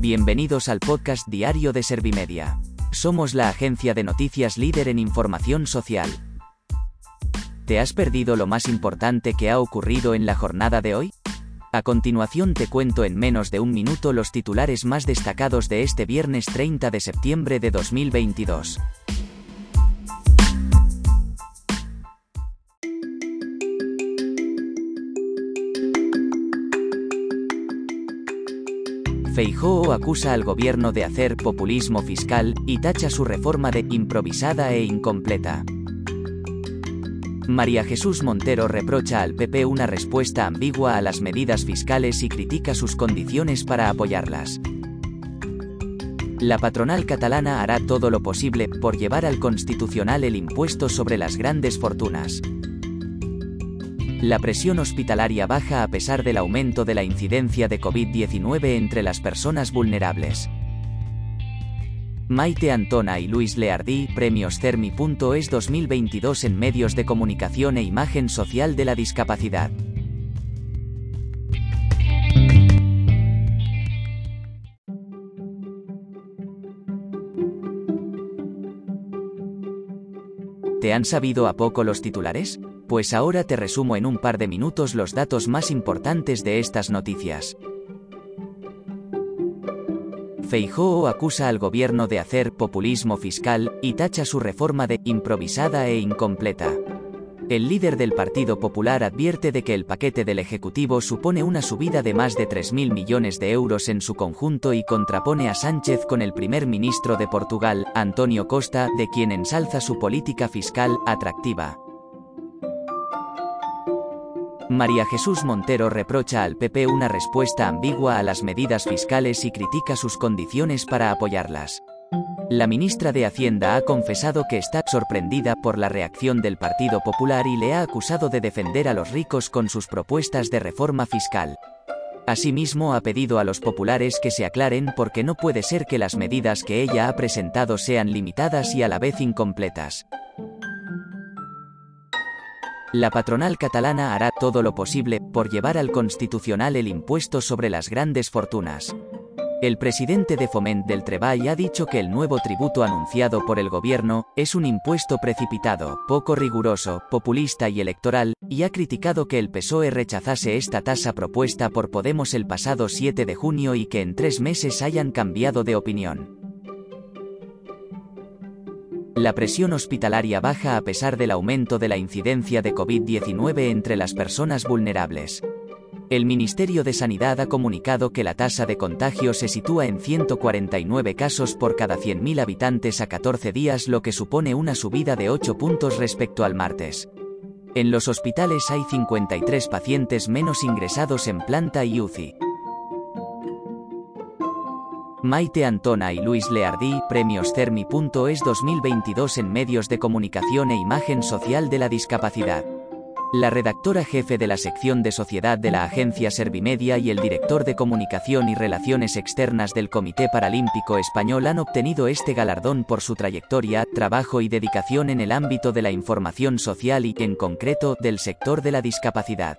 Bienvenidos al podcast diario de Servimedia. Somos la agencia de noticias líder en información social. ¿Te has perdido lo más importante que ha ocurrido en la jornada de hoy? A continuación te cuento en menos de un minuto los titulares más destacados de este viernes 30 de septiembre de 2022. Feijóo acusa al gobierno de hacer populismo fiscal y tacha su reforma de improvisada e incompleta. María Jesús Montero reprocha al PP una respuesta ambigua a las medidas fiscales y critica sus condiciones para apoyarlas. La patronal catalana hará todo lo posible por llevar al constitucional el impuesto sobre las grandes fortunas. La presión hospitalaria baja a pesar del aumento de la incidencia de COVID-19 entre las personas vulnerables. Maite Antona y Luis Leardí, Premios Cermi.es 2022 en medios de comunicación e imagen social de la discapacidad. ¿Te han sabido a poco los titulares? Pues ahora te resumo en un par de minutos los datos más importantes de estas noticias. Feijóo acusa al gobierno de hacer populismo fiscal y tacha su reforma de improvisada e incompleta. El líder del Partido Popular advierte de que el paquete del Ejecutivo supone una subida de más de 3.000 millones de euros en su conjunto y contrapone a Sánchez con el primer ministro de Portugal, Antonio Costa, de quien ensalza su política fiscal atractiva. María Jesús Montero reprocha al PP una respuesta ambigua a las medidas fiscales y critica sus condiciones para apoyarlas. La ministra de Hacienda ha confesado que está sorprendida por la reacción del Partido Popular y le ha acusado de defender a los ricos con sus propuestas de reforma fiscal. Asimismo ha pedido a los populares que se aclaren porque no puede ser que las medidas que ella ha presentado sean limitadas y a la vez incompletas. La patronal catalana hará todo lo posible por llevar al constitucional el impuesto sobre las grandes fortunas. El presidente de Foment del Treball ha dicho que el nuevo tributo anunciado por el gobierno es un impuesto precipitado, poco riguroso, populista y electoral, y ha criticado que el PSOE rechazase esta tasa propuesta por Podemos el pasado 7 de junio y que en tres meses hayan cambiado de opinión. La presión hospitalaria baja a pesar del aumento de la incidencia de COVID-19 entre las personas vulnerables. El Ministerio de Sanidad ha comunicado que la tasa de contagio se sitúa en 149 casos por cada 100.000 habitantes a 14 días, lo que supone una subida de 8 puntos respecto al martes. En los hospitales hay 53 pacientes menos ingresados en planta y UCI. Maite Antona y Luis Leardí, Premios Cermi.es 2022 en medios de comunicación e imagen social de la discapacidad. La redactora jefe de la sección de sociedad de la agencia Servimedia y el director de comunicación y relaciones externas del Comité Paralímpico Español han obtenido este galardón por su trayectoria, trabajo y dedicación en el ámbito de la información social y, en concreto, del sector de la discapacidad.